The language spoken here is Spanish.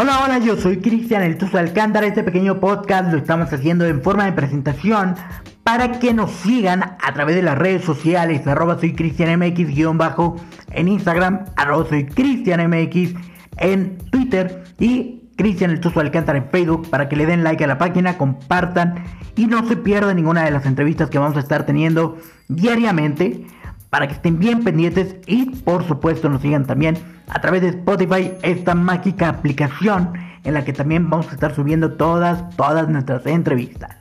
Hola, hola, yo soy Cristian El Tuzo Alcántara. Este pequeño podcast lo estamos haciendo en forma de presentación para que nos sigan a través de las redes sociales, arroba soy Cristian MX bajo en Instagram, arroba soy Cristian MX en Twitter y Cristian El Tuzo Alcántara en Facebook para que le den like a la página, compartan y no se pierdan ninguna de las entrevistas que vamos a estar teniendo diariamente para que estén bien pendientes y por supuesto nos sigan también a través de Spotify, esta mágica aplicación en la que también vamos a estar subiendo todas, todas nuestras entrevistas.